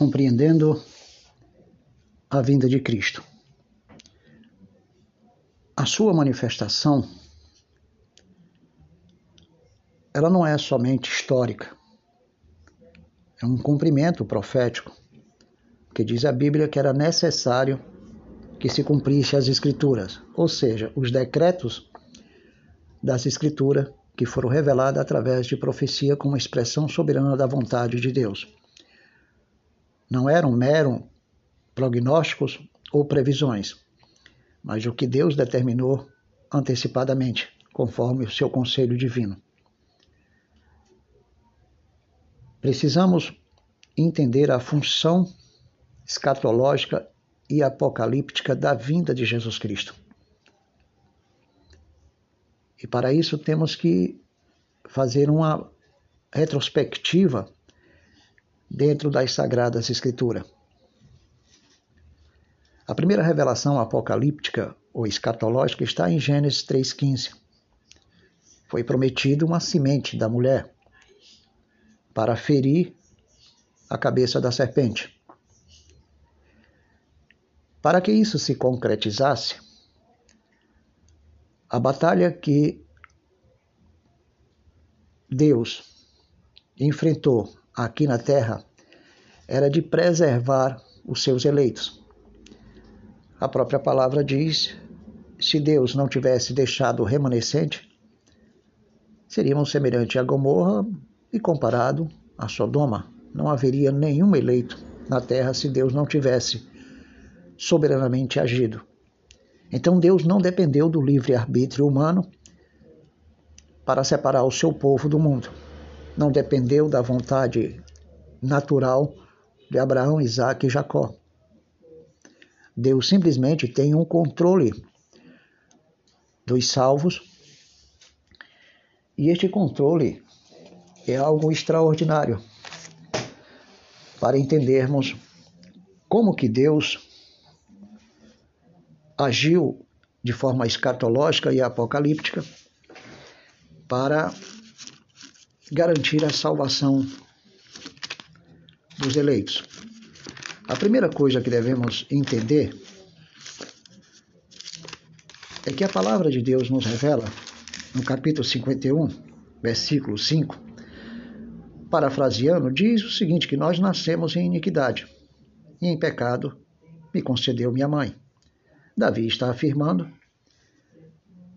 compreendendo a vinda de Cristo. A sua manifestação ela não é somente histórica. É um cumprimento profético, que diz a Bíblia que era necessário que se cumprisse as escrituras, ou seja, os decretos das escrituras que foram reveladas através de profecia como expressão soberana da vontade de Deus. Não eram mero prognósticos ou previsões, mas o que Deus determinou antecipadamente, conforme o seu conselho divino. Precisamos entender a função escatológica e apocalíptica da vinda de Jesus Cristo. E para isso temos que fazer uma retrospectiva dentro das Sagradas Escrituras. A primeira revelação apocalíptica ou escatológica está em Gênesis 3,15. Foi prometido uma semente da mulher para ferir a cabeça da serpente. Para que isso se concretizasse, a batalha que Deus enfrentou aqui na terra era de preservar os seus eleitos. A própria palavra diz: se Deus não tivesse deixado o remanescente, seríamos semelhante a Gomorra e comparado a Sodoma, não haveria nenhum eleito na terra se Deus não tivesse soberanamente agido. Então Deus não dependeu do livre-arbítrio humano para separar o seu povo do mundo. Não dependeu da vontade natural de Abraão, Isaac e Jacó. Deus simplesmente tem um controle dos salvos e este controle é algo extraordinário para entendermos como que Deus agiu de forma escatológica e apocalíptica para garantir a salvação dos eleitos. A primeira coisa que devemos entender é que a palavra de Deus nos revela, no capítulo 51, versículo 5, parafraseando, diz o seguinte: que nós nascemos em iniquidade, e em pecado me concedeu minha mãe. Davi está afirmando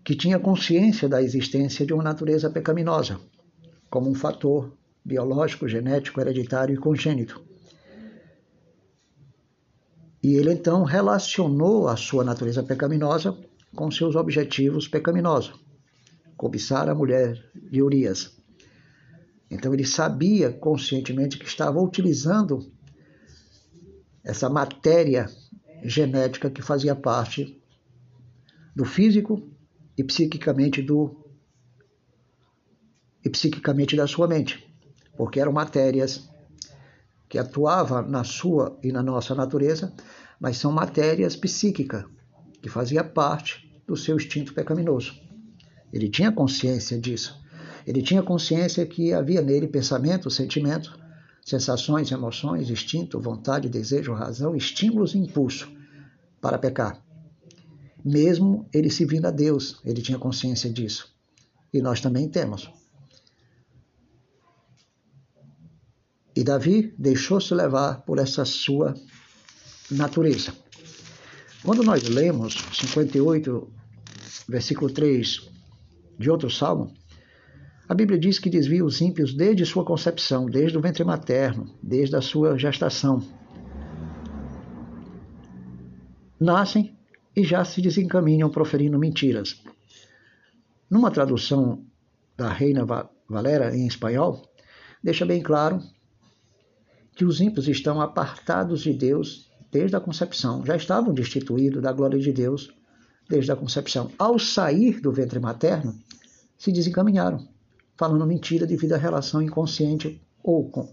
que tinha consciência da existência de uma natureza pecaminosa, como um fator biológico, genético, hereditário e congênito. E ele então relacionou a sua natureza pecaminosa com seus objetivos pecaminosos: cobiçar a mulher de Urias, então ele sabia conscientemente que estava utilizando essa matéria genética que fazia parte do físico e psiquicamente do e psiquicamente da sua mente, porque eram matérias que atuavam na sua e na nossa natureza, mas são matérias psíquicas que fazia parte do seu instinto pecaminoso. Ele tinha consciência disso. Ele tinha consciência que havia nele pensamento, sentimento, sensações, emoções, instinto, vontade, desejo, razão, estímulos e impulso para pecar. Mesmo ele se vindo a Deus, ele tinha consciência disso. E nós também temos. E Davi deixou-se levar por essa sua natureza. Quando nós lemos 58, versículo 3 de outro salmo, a Bíblia diz que desvia os ímpios desde sua concepção, desde o ventre materno, desde a sua gestação. Nascem e já se desencaminham proferindo mentiras. Numa tradução da Reina Valera em espanhol, deixa bem claro que os ímpios estão apartados de Deus desde a concepção, já estavam destituídos da glória de Deus desde a concepção. Ao sair do ventre materno, se desencaminharam falando mentira devido à relação inconsciente ou, com,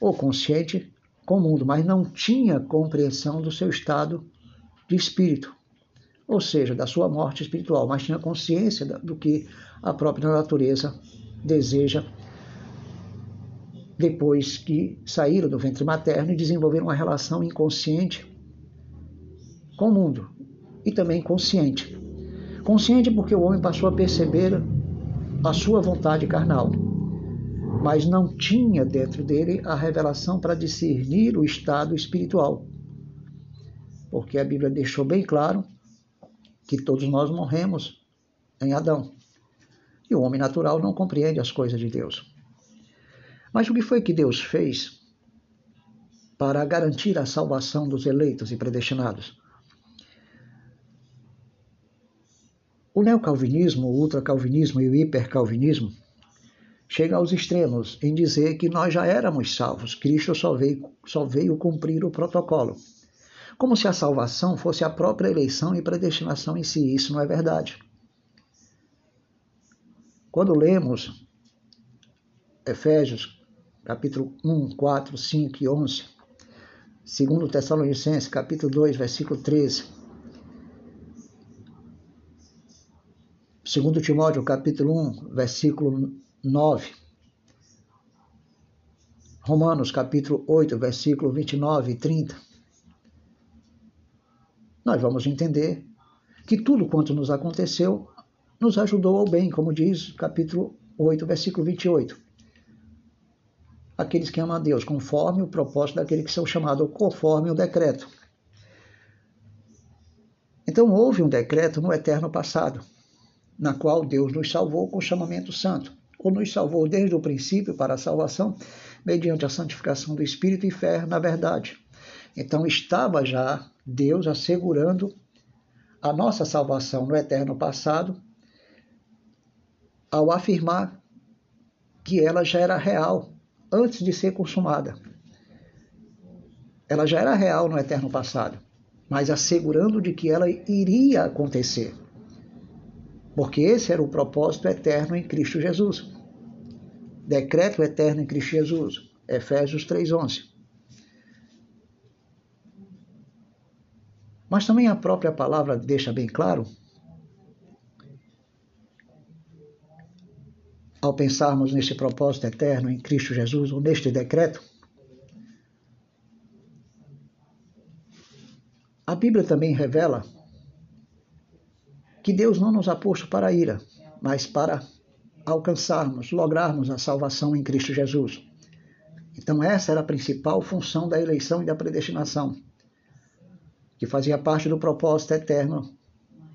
ou consciente com o mundo, mas não tinha compreensão do seu estado de espírito, ou seja, da sua morte espiritual, mas tinha consciência do que a própria natureza deseja depois que saíram do ventre materno e desenvolveram uma relação inconsciente com o mundo e também consciente. Consciente porque o homem passou a perceber a sua vontade carnal, mas não tinha dentro dele a revelação para discernir o estado espiritual. Porque a Bíblia deixou bem claro que todos nós morremos em Adão. E o homem natural não compreende as coisas de Deus. Mas o que foi que Deus fez para garantir a salvação dos eleitos e predestinados? O neocalvinismo, o ultracalvinismo e o hipercalvinismo chega aos extremos em dizer que nós já éramos salvos, Cristo só veio, só veio cumprir o protocolo. Como se a salvação fosse a própria eleição e predestinação em si. Isso não é verdade. Quando lemos Efésios, capítulo 1, 4, 5 e 11, segundo Tessalonicenses, capítulo 2, versículo 13, segundo Timóteo, capítulo 1, versículo 9, Romanos, capítulo 8, versículo 29 e 30, nós vamos entender que tudo quanto nos aconteceu nos ajudou ao bem, como diz capítulo 8, versículo 28. Aqueles que amam a Deus conforme o propósito daquele que são chamados conforme o decreto. Então houve um decreto no eterno passado, na qual Deus nos salvou com o chamamento santo, ou nos salvou desde o princípio para a salvação, mediante a santificação do Espírito e fé na verdade. Então estava já Deus assegurando a nossa salvação no eterno passado ao afirmar que ela já era real antes de ser consumada. Ela já era real no eterno passado, mas assegurando de que ela iria acontecer. Porque esse era o propósito eterno em Cristo Jesus. Decreto eterno em Cristo Jesus. Efésios 3:11. Mas também a própria palavra deixa bem claro ao pensarmos nesse propósito eterno em Cristo Jesus, ou neste decreto, a Bíblia também revela que Deus não nos ha posto para a ira, mas para alcançarmos, lograrmos a salvação em Cristo Jesus. Então, essa era a principal função da eleição e da predestinação, que fazia parte do propósito eterno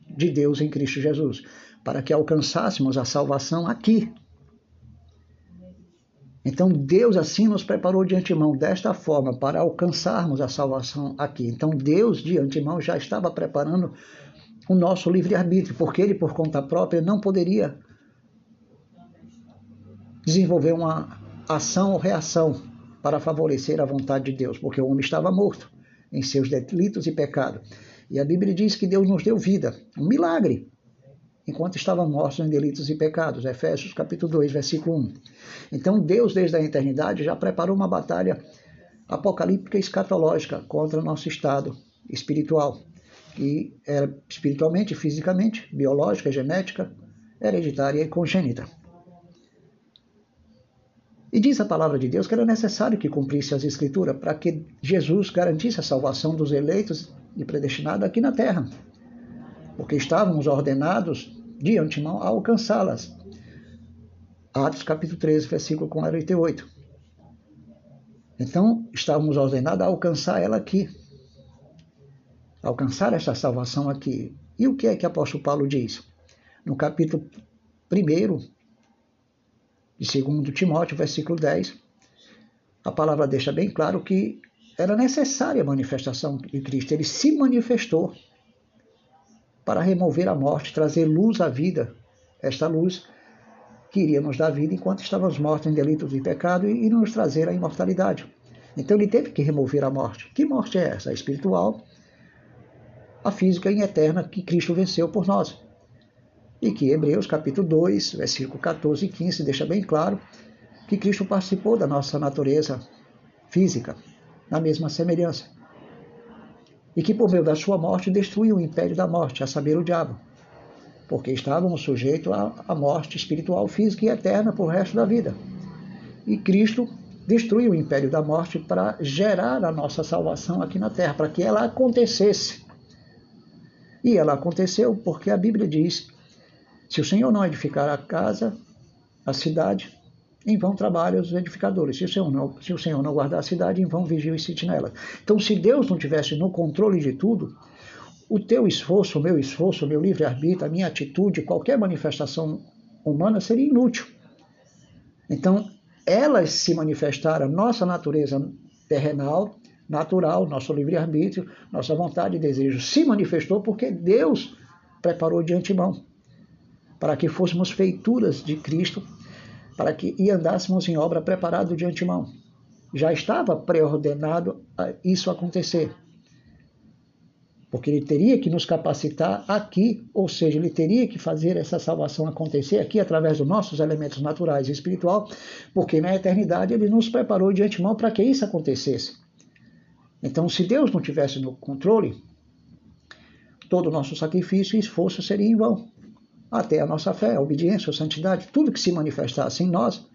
de Deus em Cristo Jesus, para que alcançássemos a salvação aqui, então Deus assim nos preparou de antemão desta forma para alcançarmos a salvação aqui. Então Deus de antemão já estava preparando o nosso livre-arbítrio, porque ele por conta própria não poderia desenvolver uma ação ou reação para favorecer a vontade de Deus, porque o homem estava morto em seus delitos e pecados. E a Bíblia diz que Deus nos deu vida, um milagre enquanto estavam mortos em delitos e pecados. Efésios capítulo 2, versículo 1. Então Deus, desde a eternidade, já preparou uma batalha apocalíptica e escatológica contra o nosso estado espiritual, que era espiritualmente, fisicamente, biológica, genética, hereditária e congênita. E diz a palavra de Deus que era necessário que cumprisse as Escrituras para que Jesus garantisse a salvação dos eleitos e predestinados aqui na terra porque estávamos ordenados de antemão a alcançá-las. Atos capítulo 13, versículo 48. Então, estávamos ordenados a alcançar ela aqui. Alcançar esta salvação aqui. E o que é que o apóstolo Paulo diz? No capítulo 1 de 2 Timóteo, versículo 10, a palavra deixa bem claro que era necessária a manifestação de Cristo. Ele se manifestou para remover a morte, trazer luz à vida. Esta luz que iria nos dar vida enquanto estávamos mortos em delitos e pecado e nos trazer a imortalidade. Então ele teve que remover a morte. Que morte é essa? A espiritual, a física e eterna que Cristo venceu por nós. E que Hebreus capítulo 2, versículo 14 e 15 deixa bem claro que Cristo participou da nossa natureza física, na mesma semelhança e que por meio da sua morte destruiu o império da morte, a saber, o diabo, porque estávamos sujeitos à morte espiritual, física e eterna por resto da vida. E Cristo destruir o império da morte para gerar a nossa salvação aqui na terra, para que ela acontecesse. E ela aconteceu porque a Bíblia diz: se o Senhor não edificar a casa, a cidade, em vão trabalham os edificadores. Se o, Senhor não, se o Senhor não guardar a cidade, em vão vigiam e sentinela. Então, se Deus não tivesse no controle de tudo, o teu esforço, o meu esforço, o meu livre-arbítrio, a minha atitude, qualquer manifestação humana seria inútil. Então, elas se manifestaram, nossa natureza terrenal, natural, nosso livre-arbítrio, nossa vontade e desejo se manifestou porque Deus preparou de antemão para que fôssemos feituras de Cristo para que e andássemos em obra preparado de antemão. Já estava preordenado isso acontecer. Porque ele teria que nos capacitar aqui, ou seja, ele teria que fazer essa salvação acontecer aqui através dos nossos elementos naturais e espiritual, porque na eternidade ele nos preparou de antemão para que isso acontecesse. Então, se Deus não tivesse no controle, todo o nosso sacrifício e esforço seria em vão até a nossa fé, a obediência, a santidade, tudo que se manifestasse em nós,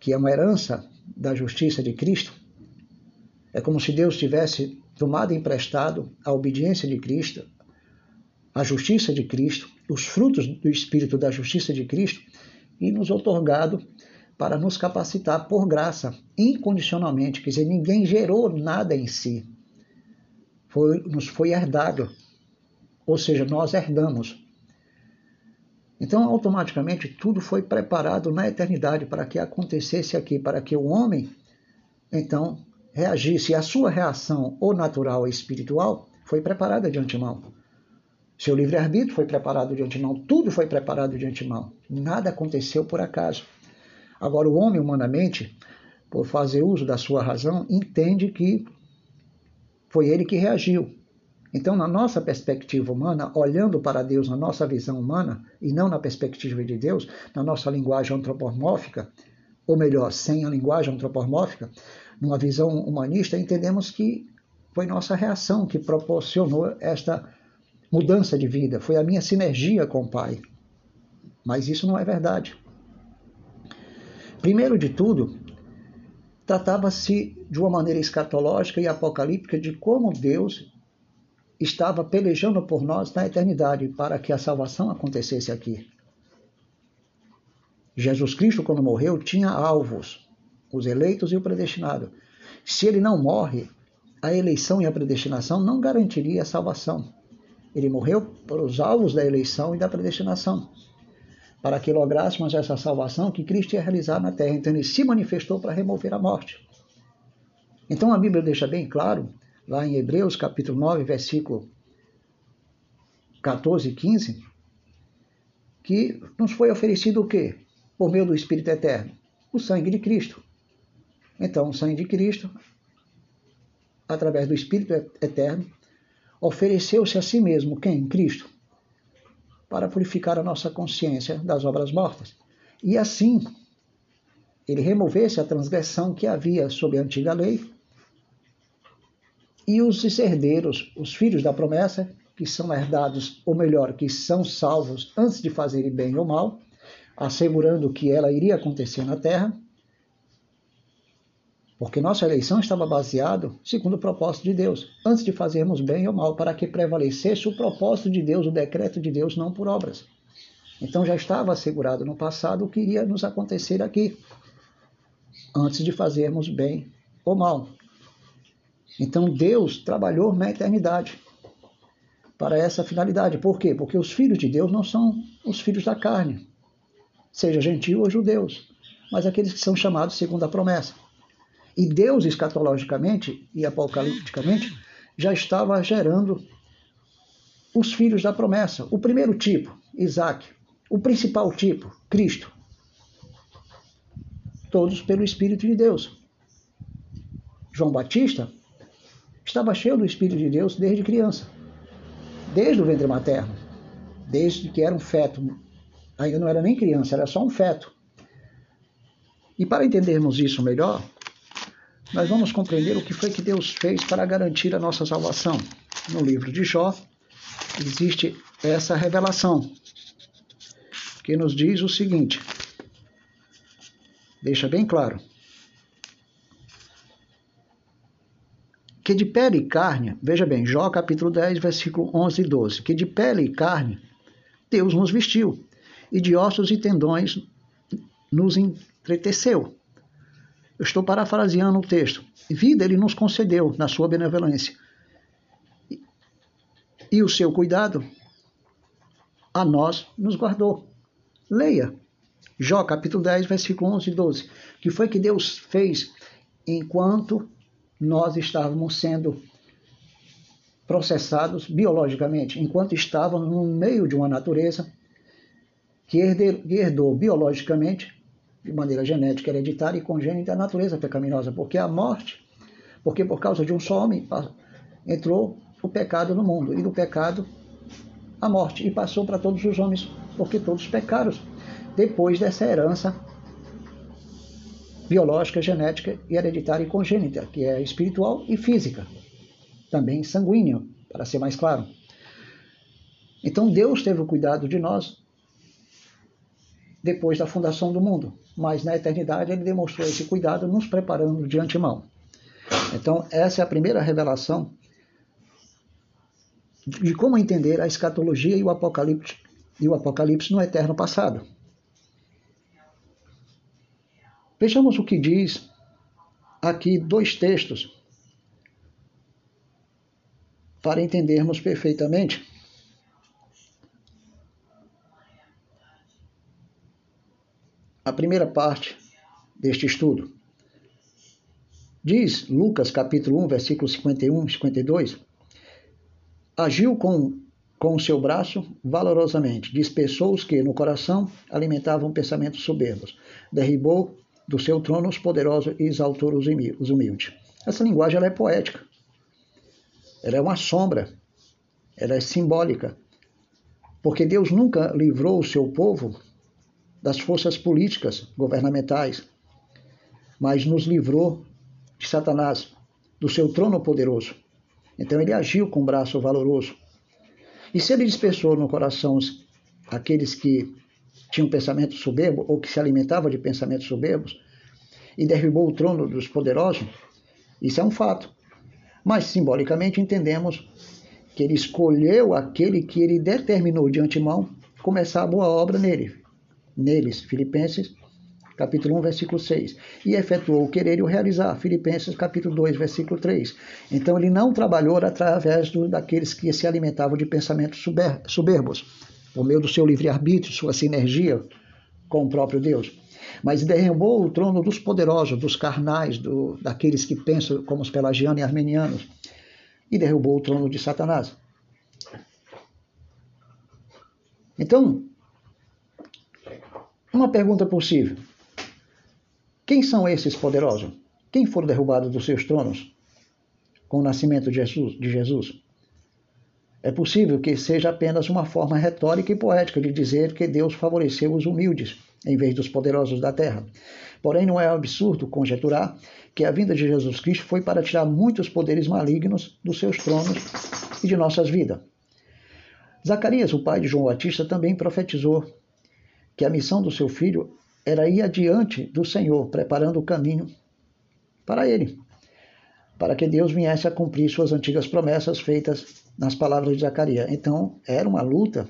que é uma herança da justiça de Cristo, é como se Deus tivesse tomado emprestado a obediência de Cristo, a justiça de Cristo, os frutos do Espírito da justiça de Cristo e nos otorgado para nos capacitar por graça, incondicionalmente. Quer dizer, ninguém gerou nada em si. Foi, nos foi herdado. Ou seja, nós herdamos. Então, automaticamente, tudo foi preparado na eternidade para que acontecesse aqui, para que o homem, então, reagisse. A sua reação, ou natural ou espiritual, foi preparada de antemão. Seu livre-arbítrio foi preparado de antemão, tudo foi preparado de antemão. Nada aconteceu por acaso. Agora, o homem, humanamente, por fazer uso da sua razão, entende que foi ele que reagiu. Então, na nossa perspectiva humana, olhando para Deus na nossa visão humana e não na perspectiva de Deus, na nossa linguagem antropomórfica, ou melhor, sem a linguagem antropomórfica, numa visão humanista, entendemos que foi nossa reação que proporcionou esta mudança de vida, foi a minha sinergia com o Pai. Mas isso não é verdade. Primeiro de tudo, tratava-se de uma maneira escatológica e apocalíptica de como Deus estava pelejando por nós na eternidade para que a salvação acontecesse aqui. Jesus Cristo, quando morreu, tinha alvos, os eleitos e o predestinado. Se ele não morre, a eleição e a predestinação não garantiria a salvação. Ele morreu para os alvos da eleição e da predestinação, para que lográssemos essa salvação que Cristo ia realizar na terra. Então ele se manifestou para remover a morte. Então a Bíblia deixa bem claro lá em Hebreus capítulo 9, versículo 14 e 15, que nos foi oferecido o quê? Por meio do Espírito Eterno? O sangue de Cristo. Então, o sangue de Cristo, através do Espírito Eterno, ofereceu-se a si mesmo, quem? Cristo, para purificar a nossa consciência das obras mortas. E assim, ele removesse a transgressão que havia sob a antiga lei e os herdeiros, os filhos da promessa, que são herdados, ou melhor, que são salvos antes de fazerem bem ou mal, assegurando que ela iria acontecer na terra, porque nossa eleição estava baseada segundo o propósito de Deus, antes de fazermos bem ou mal, para que prevalecesse o propósito de Deus, o decreto de Deus, não por obras. Então já estava assegurado no passado o que iria nos acontecer aqui, antes de fazermos bem ou mal. Então Deus trabalhou na eternidade para essa finalidade. Por quê? Porque os filhos de Deus não são os filhos da carne, seja gentil ou judeus, mas aqueles que são chamados segundo a promessa. E Deus, escatologicamente e apocalipticamente, já estava gerando os filhos da promessa. O primeiro tipo, Isaac. O principal tipo, Cristo. Todos pelo Espírito de Deus. João Batista estava cheio do Espírito de Deus desde criança, desde o ventre materno, desde que era um feto. Ainda não era nem criança, era só um feto. E para entendermos isso melhor, nós vamos compreender o que foi que Deus fez para garantir a nossa salvação. No livro de Jó existe essa revelação que nos diz o seguinte: deixa bem claro. Que de pele e carne, veja bem, Jó capítulo 10, versículo 11 e 12, que de pele e carne Deus nos vestiu, e de ossos e tendões nos entreteceu. Eu estou parafraseando o texto. Vida ele nos concedeu na sua benevolência. E o seu cuidado a nós nos guardou. Leia. Jó capítulo 10, versículo 11 e 12. Que foi que Deus fez enquanto nós estávamos sendo processados biologicamente, enquanto estávamos no meio de uma natureza que herdou biologicamente, de maneira genética, hereditária e congênita, a natureza pecaminosa, porque a morte, porque por causa de um só homem entrou o pecado no mundo, e do pecado a morte, e passou para todos os homens, porque todos pecaram, depois dessa herança biológica, genética e hereditária e congênita, que é espiritual e física, também sanguínea, para ser mais claro. Então Deus teve o cuidado de nós depois da fundação do mundo, mas na eternidade ele demonstrou esse cuidado nos preparando de antemão. Então, essa é a primeira revelação de como entender a escatologia e o apocalipse, e o apocalipse no eterno passado. Vejamos o que diz aqui dois textos para entendermos perfeitamente. A primeira parte deste estudo. Diz Lucas capítulo 1, versículos 51 e 52, agiu com com o seu braço valorosamente, dispersou os que no coração alimentavam pensamentos soberbos, derribou do seu trono os poderosos e exaltou os humildes. Essa linguagem ela é poética. Ela é uma sombra. Ela é simbólica. Porque Deus nunca livrou o seu povo das forças políticas governamentais, mas nos livrou de Satanás, do seu trono poderoso. Então ele agiu com o braço valoroso. E se ele dispersou no coração aqueles que tinha um pensamento soberbo ou que se alimentava de pensamentos soberbos e derrubou o trono dos poderosos, isso é um fato. Mas simbolicamente entendemos que ele escolheu aquele que ele determinou de antemão começar a boa obra nele, neles, Filipenses capítulo 1, versículo 6, e efetuou o querer e o realizar, Filipenses capítulo 2, versículo 3. Então ele não trabalhou através do, daqueles que se alimentavam de pensamentos soberbos, por meio do seu livre-arbítrio, sua sinergia com o próprio Deus. Mas derrubou o trono dos poderosos, dos carnais, do, daqueles que pensam como os pelagianos e armenianos, e derrubou o trono de Satanás. Então, uma pergunta possível: quem são esses poderosos? Quem foram derrubados dos seus tronos com o nascimento de Jesus? De Jesus? É possível que seja apenas uma forma retórica e poética de dizer que Deus favoreceu os humildes em vez dos poderosos da terra. Porém, não é absurdo conjecturar que a vinda de Jesus Cristo foi para tirar muitos poderes malignos dos seus tronos e de nossas vidas. Zacarias, o pai de João Batista, também profetizou que a missão do seu filho era ir adiante do Senhor, preparando o caminho para ele, para que Deus viesse a cumprir suas antigas promessas feitas nas palavras de Zacarias. Então, era uma luta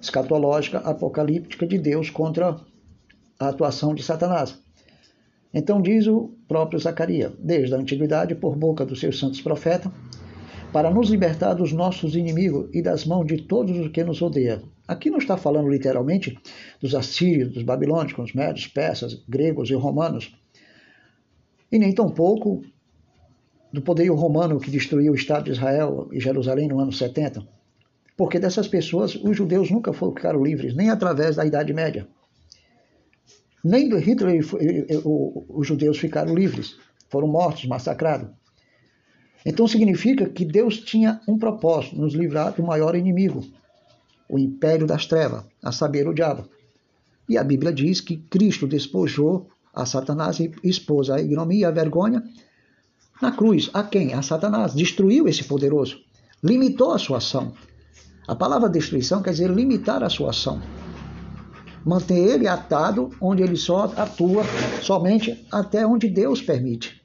escatológica, apocalíptica de Deus contra a atuação de Satanás. Então diz o próprio Zacarias, desde a antiguidade, por boca dos seus santos profetas, para nos libertar dos nossos inimigos e das mãos de todos os que nos odeiam. Aqui não está falando literalmente dos assírios, dos babilônicos, médios, persas, gregos e romanos, e nem tampouco do poderio romano que destruiu o Estado de Israel e Jerusalém no ano 70. Porque dessas pessoas os judeus nunca ficaram livres, nem através da Idade Média. Nem do Hitler os judeus ficaram livres, foram mortos, massacrados. Então significa que Deus tinha um propósito, nos livrar do maior inimigo, o império das trevas, a saber, o diabo. E a Bíblia diz que Cristo despojou a Satanás e expôs a ignomia e a vergonha na cruz. A quem? A Satanás. Destruiu esse poderoso. Limitou a sua ação. A palavra destruição quer dizer limitar a sua ação. Manter ele atado onde ele só atua somente até onde Deus permite.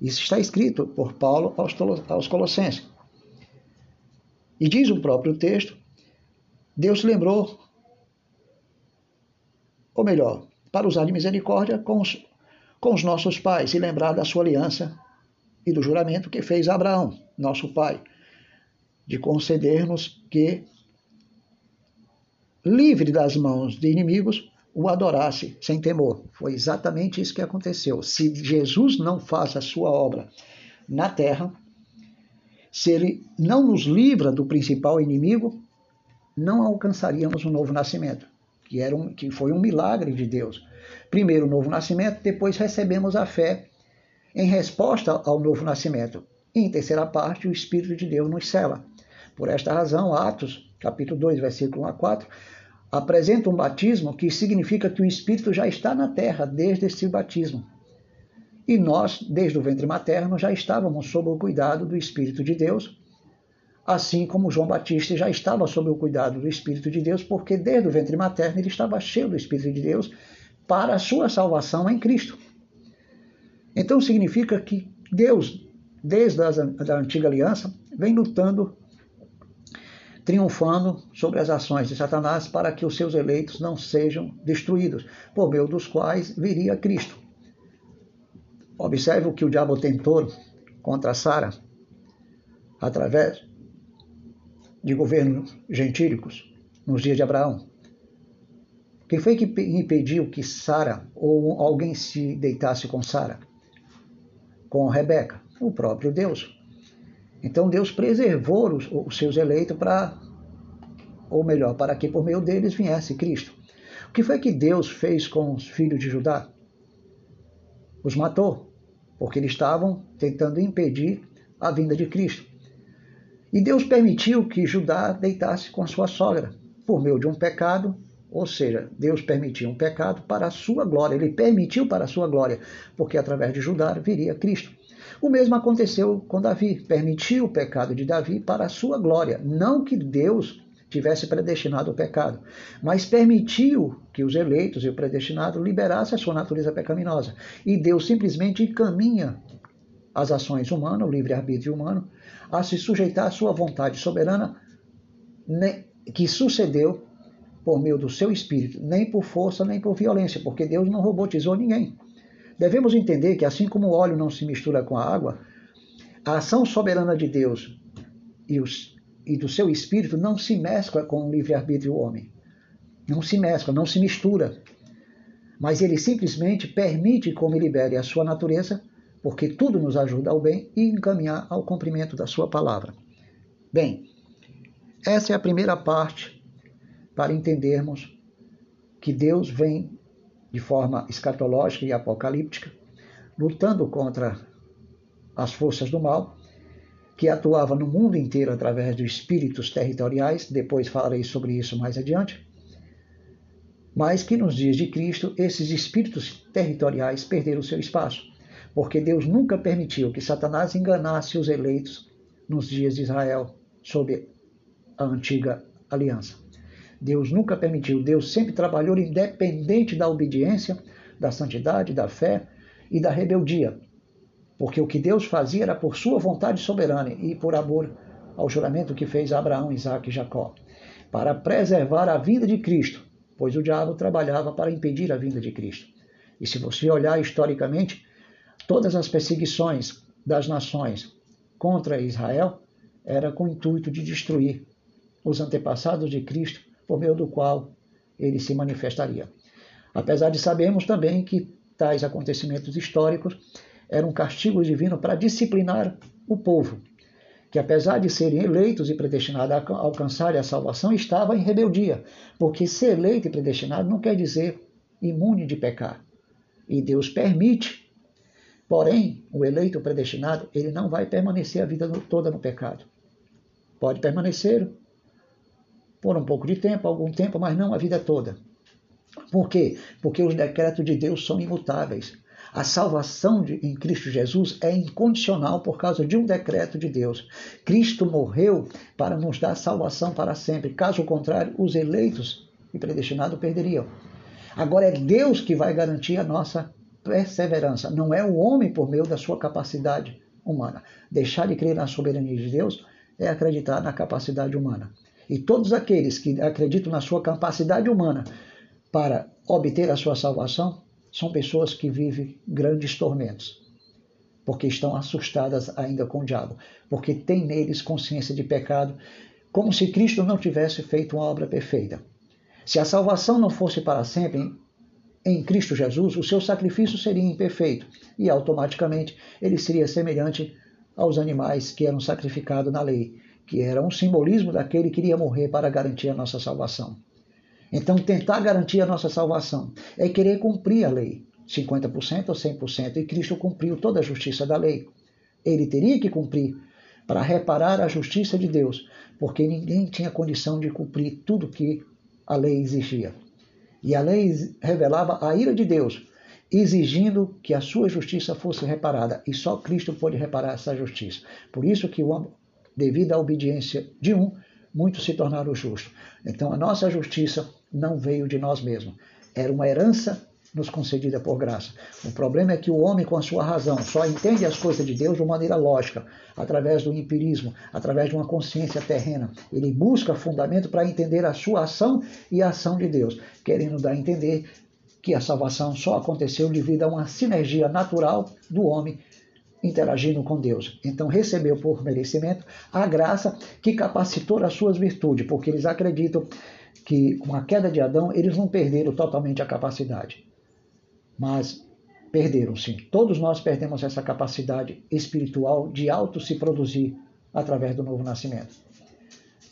Isso está escrito por Paulo aos Colossenses. E diz o próprio texto: Deus lembrou, ou melhor, para usar de misericórdia com os, com os nossos pais e lembrar da sua aliança e do juramento que fez Abraão, nosso pai, de conceder-nos que, livre das mãos de inimigos, o adorasse sem temor. Foi exatamente isso que aconteceu. Se Jesus não faz a sua obra na terra, se ele não nos livra do principal inimigo, não alcançaríamos o novo nascimento, que, era um, que foi um milagre de Deus. Primeiro o novo nascimento, depois recebemos a fé em resposta ao novo nascimento. E em terceira parte, o Espírito de Deus nos cela. Por esta razão, Atos, capítulo 2, versículo 1 a 4, apresenta um batismo que significa que o Espírito já está na terra desde esse batismo. E nós, desde o ventre materno, já estávamos sob o cuidado do Espírito de Deus, assim como João Batista já estava sob o cuidado do Espírito de Deus, porque desde o ventre materno ele estava cheio do Espírito de Deus para a sua salvação em Cristo. Então significa que Deus, desde a antiga aliança, vem lutando triunfando sobre as ações de Satanás para que os seus eleitos não sejam destruídos, por meio dos quais viria Cristo. Observe o que o diabo tentou contra Sara através de governos gentílicos nos dias de Abraão. Quem foi que impediu que Sara ou alguém se deitasse com Sara? Com Rebeca? O próprio Deus. Então Deus preservou os, os seus eleitos para, ou melhor, para que por meio deles viesse Cristo. O que foi que Deus fez com os filhos de Judá? Os matou, porque eles estavam tentando impedir a vinda de Cristo. E Deus permitiu que Judá deitasse com sua sogra, por meio de um pecado, ou seja, Deus permitiu um pecado para a sua glória, ele permitiu para a sua glória, porque através de Judá viria Cristo. O mesmo aconteceu com Davi, permitiu o pecado de Davi para a sua glória. Não que Deus tivesse predestinado o pecado, mas permitiu que os eleitos e o predestinado liberassem a sua natureza pecaminosa. E Deus simplesmente encaminha as ações humanas, o livre-arbítrio humano, a se sujeitar à sua vontade soberana, que sucedeu por meio do seu espírito, nem por força, nem por violência, porque Deus não robotizou ninguém. Devemos entender que, assim como o óleo não se mistura com a água, a ação soberana de Deus e, os, e do seu espírito não se mescla com o livre-arbítrio do homem. Não se mescla, não se mistura. Mas ele simplesmente permite como libere a sua natureza, porque tudo nos ajuda ao bem e encaminhar ao cumprimento da sua palavra. Bem, essa é a primeira parte para entendermos que Deus vem de forma escatológica e apocalíptica, lutando contra as forças do mal, que atuava no mundo inteiro através de espíritos territoriais, depois falarei sobre isso mais adiante, mas que nos dias de Cristo esses espíritos territoriais perderam seu espaço, porque Deus nunca permitiu que Satanás enganasse os eleitos nos dias de Israel sob a antiga aliança. Deus nunca permitiu, Deus sempre trabalhou independente da obediência, da santidade, da fé e da rebeldia. Porque o que Deus fazia era por sua vontade soberana e por amor ao juramento que fez Abraão, Isaac e Jacó, para preservar a vinda de Cristo, pois o diabo trabalhava para impedir a vinda de Cristo. E se você olhar historicamente, todas as perseguições das nações contra Israel era com o intuito de destruir os antepassados de Cristo por meio do qual ele se manifestaria. Apesar de sabermos também que tais acontecimentos históricos eram castigos divinos para disciplinar o povo, que apesar de serem eleitos e predestinados a alcançarem a salvação, estava em rebeldia, porque ser eleito e predestinado não quer dizer imune de pecar. E Deus permite. Porém, o eleito predestinado, ele não vai permanecer a vida toda no pecado. Pode permanecer por um pouco de tempo, algum tempo, mas não a vida toda. Por quê? Porque os decretos de Deus são imutáveis. A salvação de, em Cristo Jesus é incondicional por causa de um decreto de Deus. Cristo morreu para nos dar salvação para sempre. Caso contrário, os eleitos e predestinados perderiam. Agora é Deus que vai garantir a nossa perseverança. Não é o homem por meio da sua capacidade humana. Deixar de crer na soberania de Deus é acreditar na capacidade humana. E todos aqueles que acreditam na sua capacidade humana para obter a sua salvação são pessoas que vivem grandes tormentos, porque estão assustadas ainda com o diabo, porque têm neles consciência de pecado, como se Cristo não tivesse feito uma obra perfeita. Se a salvação não fosse para sempre em Cristo Jesus, o seu sacrifício seria imperfeito e automaticamente ele seria semelhante aos animais que eram sacrificados na lei, que era um simbolismo daquele que iria morrer para garantir a nossa salvação. Então, tentar garantir a nossa salvação é querer cumprir a lei, 50% ou 100%, e Cristo cumpriu toda a justiça da lei. Ele teria que cumprir para reparar a justiça de Deus, porque ninguém tinha condição de cumprir tudo que a lei exigia. E a lei revelava a ira de Deus, exigindo que a sua justiça fosse reparada, e só Cristo pôde reparar essa justiça. Por isso que, devido à obediência de um, muitos se tornaram justos. Então a nossa justiça não veio de nós mesmos, era uma herança nos concedida por graça. O problema é que o homem, com a sua razão, só entende as coisas de Deus de maneira lógica, através do empirismo, através de uma consciência terrena. Ele busca fundamento para entender a sua ação e a ação de Deus, querendo dar a entender que a salvação só aconteceu devido a uma sinergia natural do homem interagindo com Deus. Então recebeu por merecimento a graça que capacitou as suas virtudes, porque eles acreditam que com a queda de Adão eles não perderam totalmente a capacidade, mas perderam sim. Todos nós perdemos essa capacidade espiritual de auto se produzir através do novo nascimento.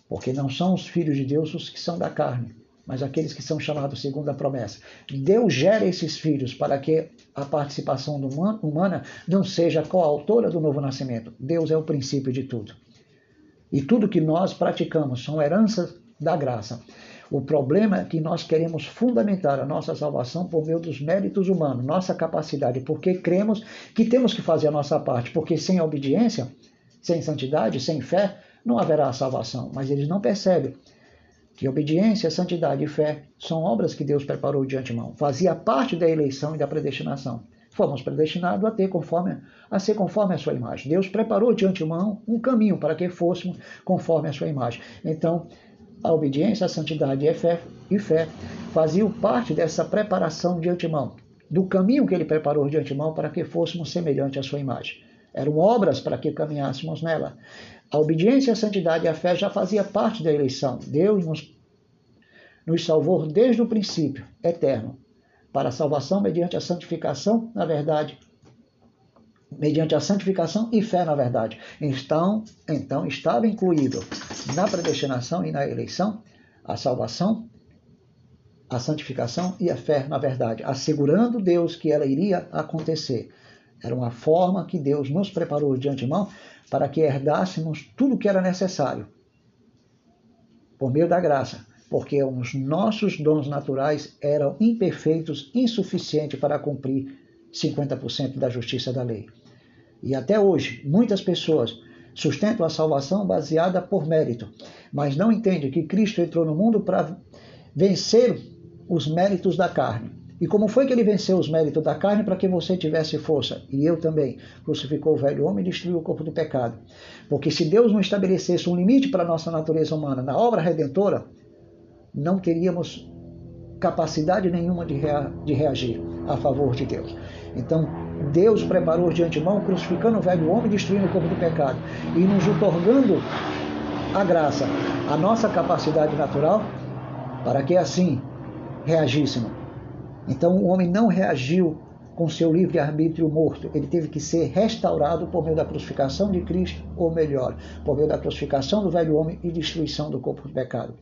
Porque não são os filhos de Deus os que são da carne, mas aqueles que são chamados segundo a promessa. Deus gera esses filhos para que a participação humana não seja coautora do novo nascimento. Deus é o princípio de tudo. E tudo que nós praticamos são heranças da graça. O problema é que nós queremos fundamentar a nossa salvação por meio dos méritos humanos, nossa capacidade, porque cremos que temos que fazer a nossa parte, porque sem obediência, sem santidade, sem fé, não haverá salvação. Mas eles não percebem que obediência, santidade e fé são obras que Deus preparou de antemão. Fazia parte da eleição e da predestinação. Fomos predestinados a ter conforme a ser conforme a sua imagem. Deus preparou de antemão um caminho para que fôssemos conforme a sua imagem. Então, a obediência, a santidade e fé, e fé faziam parte dessa preparação de antemão, do caminho que ele preparou de antemão para que fôssemos semelhantes à sua imagem. Eram obras para que caminhássemos nela. A obediência, a santidade e a fé já fazia parte da eleição. Deus nos, nos salvou desde o princípio, eterno, para a salvação mediante a santificação, na verdade, mediante a santificação e fé na verdade. Então, então estava incluído na predestinação e na eleição a salvação, a santificação e a fé na verdade, assegurando Deus que ela iria acontecer. Era uma forma que Deus nos preparou de antemão para que herdássemos tudo o que era necessário por meio da graça, porque os nossos dons naturais eram imperfeitos, insuficientes para cumprir 50% da justiça da lei. E até hoje, muitas pessoas sustentam a salvação baseada por mérito, mas não entendem que Cristo entrou no mundo para vencer os méritos da carne. E como foi que ele venceu os méritos da carne para que você tivesse força? E eu também. Crucificou o velho homem e destruiu o corpo do pecado. Porque se Deus não estabelecesse um limite para a nossa natureza humana na obra redentora, não teríamos capacidade nenhuma de, rea de reagir a favor de Deus. Então, Deus preparou de antemão, crucificando o velho homem, destruindo o corpo do pecado e nos otorgando a graça, a nossa capacidade natural, para que assim reagíssemos. Então, o homem não reagiu com seu livre-arbítrio morto. Ele teve que ser restaurado por meio da crucificação de Cristo, ou melhor, por meio da crucificação do velho homem e destruição do corpo do pecado.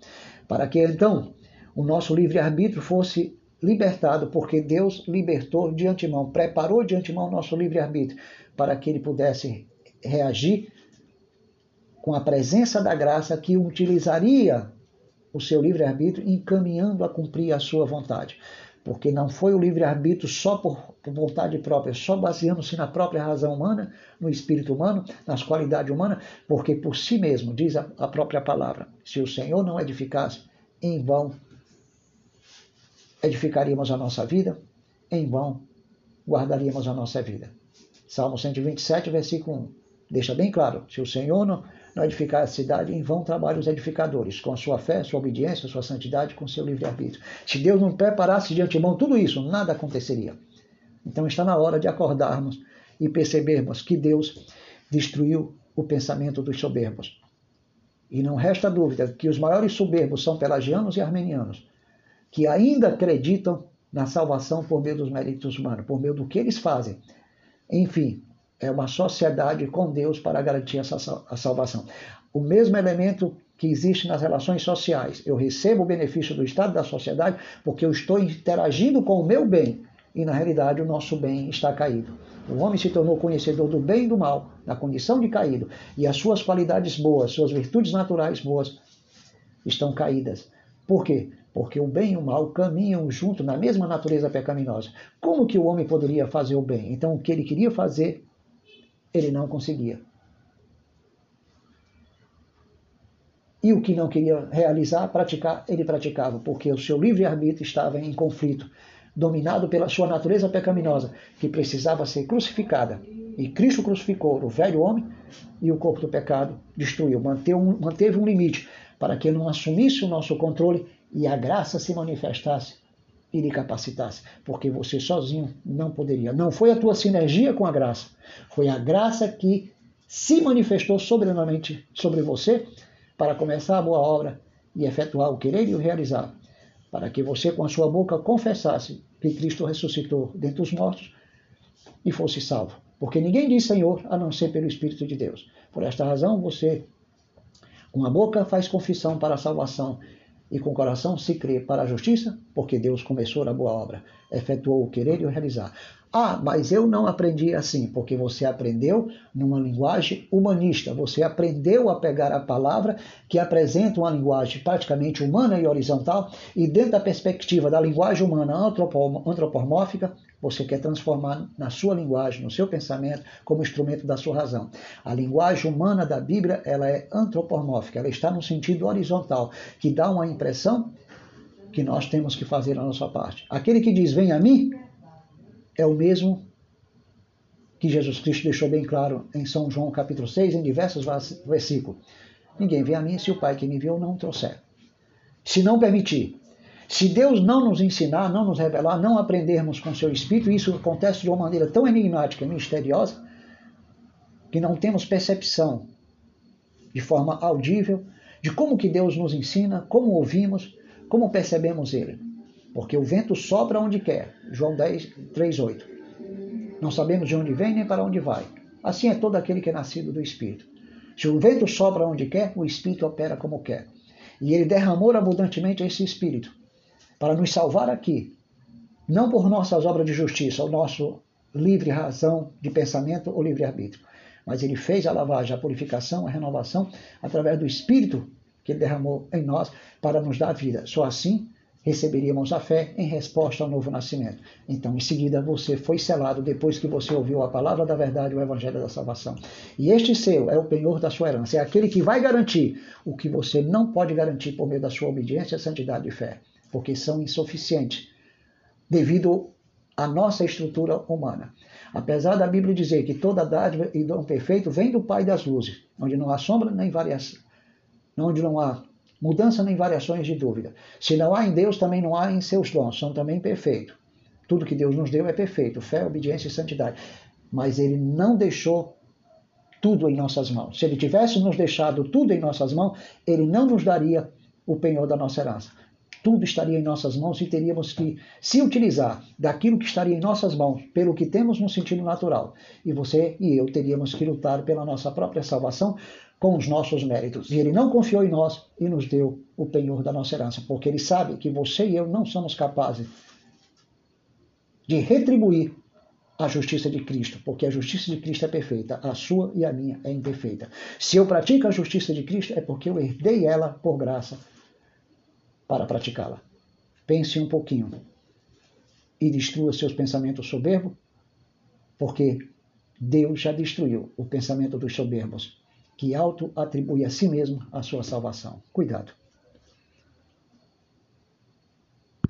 Para que então o nosso livre-arbítrio fosse libertado, porque Deus libertou de antemão, preparou de antemão o nosso livre-arbítrio, para que ele pudesse reagir com a presença da graça que utilizaria o seu livre-arbítrio encaminhando a cumprir a sua vontade. Porque não foi o livre-arbítrio só por, por, vontade própria, só baseando-se na própria razão humana, no espírito humano, nas qualidades humanas, porque por si mesmo, diz a, a própria palavra, se o Senhor não edificasse, em vão edificaríamos a nossa vida, em vão guardaríamos a nossa vida. Salmo 127, versículo 1. Deixa bem claro: se o Senhor não, não edificar a cidade, em vão trabalham os edificadores, com a sua fé, sua obediência, sua santidade, com seu livre-arbítrio. Se Deus não preparasse de antemão tudo isso, nada aconteceria. Então está na hora de acordarmos e percebermos que Deus destruiu o pensamento dos soberbos. E não resta dúvida que os maiores soberbos são pelagianos e armenianos, que ainda acreditam na salvação por meio dos méritos humanos, por meio do que eles fazem. Enfim, é uma sociedade com Deus para garantir essa, a salvação. O mesmo elemento que existe nas relações sociais. Eu recebo o benefício do Estado da sociedade porque eu estou interagindo com o meu bem e na realidade o nosso bem está caído. O homem se tornou conhecedor do bem e do mal, na condição de caído, e as suas qualidades boas, suas virtudes naturais boas estão caídas. Por quê? Porque o bem e o mal caminham junto na mesma natureza pecaminosa. Como que o homem poderia fazer o bem? Então, o que ele queria fazer, ele não conseguia. E o que não queria realizar, praticar, ele praticava, porque o seu livre-arbítrio estava em conflito dominado pela sua natureza pecaminosa, que precisava ser crucificada. E Cristo crucificou o velho homem e o corpo do pecado destruiu, manteve um, limite para que ele não assumisse o nosso controle e a graça se manifestasse e lhe capacitasse, porque você sozinho não poderia. Não foi a tua sinergia com a graça, foi a graça que se manifestou soberanamente sobre você para começar a boa obra e efetuar o querer e o realizar para que você com a sua boca confessasse que Cristo ressuscitou dentre os mortos e fosse salvo. Porque ninguém diz Senhor a não ser pelo Espírito de Deus. Por esta razão, você com a boca faz confissão para a salvação e com o coração se crê para a justiça, porque Deus começou a boa obra, efetuou o querer e o realizar. Ah, mas eu não aprendi assim, porque você aprendeu numa linguagem humanista. Você aprendeu a pegar a palavra que apresenta uma linguagem praticamente humana e horizontal, e dentro da perspectiva da linguagem humana antropomórfica, você quer transformar na sua linguagem, no seu pensamento, como instrumento da sua razão. A linguagem humana da Bíblia, ela é antropomórfica, ela está no sentido horizontal, que dá uma impressão que nós temos que fazer a nossa parte. Aquele que diz, vem a mim, é o mesmo que Jesus Cristo deixou bem claro em São João capítulo 6, em diversos versículos. Ninguém vem a mim se o Pai que me enviou não trouxer. Se não permitir, se Deus não nos ensinar, não nos revelar, não aprendermos com seu Espírito, isso acontece de uma maneira tão enigmática e misteriosa, que não temos percepção de forma audível de como que Deus nos ensina, como ouvimos, como percebemos Ele porque o vento sopra onde quer. João 10, 3, 8. Não sabemos de onde vem nem para onde vai. Assim é todo aquele que é nascido do Espírito. Se o vento sopra onde quer, o Espírito opera como quer. E ele derramou abundantemente esse Espírito para nos salvar aqui, não por nossas obras de justiça, o nosso livre razão de pensamento ou livre-arbítrio, mas ele fez a lavagem, a purificação, a renovação através do Espírito que ele derramou em nós para nos dar vida. Só assim receberíamos a fé em resposta ao novo nascimento. Então, em seguida, você foi selado depois que você ouviu a palavra da verdade, o evangelho da salvação. E este seu é o penhor da sua herança, é aquele que vai garantir o que você não pode garantir por meio da sua obediência, santidade e fé, porque são insuficientes devido à nossa estrutura humana. Apesar da Bíblia dizer que toda dádiva e dom perfeito vem do Pai das luzes, onde não há sombra nem variação, onde não há mudança nem variações de dúvida. Se não há em Deus, também não há em seus dons, são também perfeitos. Tudo que Deus nos deu é perfeito, fé, obediência e santidade. Mas Ele não deixou tudo em nossas mãos. Se Ele tivesse nos deixado tudo em nossas mãos, Ele não nos daria o penhor da nossa herança. Tudo estaria em nossas mãos e teríamos que se utilizar daquilo que estaria em nossas mãos, pelo que temos no sentido natural. E você e eu teríamos que lutar pela nossa própria salvação, com os nossos méritos. E ele não confiou em nós e nos deu o penhor da nossa herança, porque ele sabe que você e eu não somos capazes de retribuir a justiça de Cristo, porque a justiça de Cristo é perfeita, a sua e a minha é imperfeita. Se eu pratico a justiça de Cristo, é porque eu herdei ela por graça para praticá-la. Pense um pouquinho e destrua seus pensamentos soberbos, porque Deus já destruiu o pensamento dos soberbos que auto-atribui a si mesmo a sua salvação. Cuidado.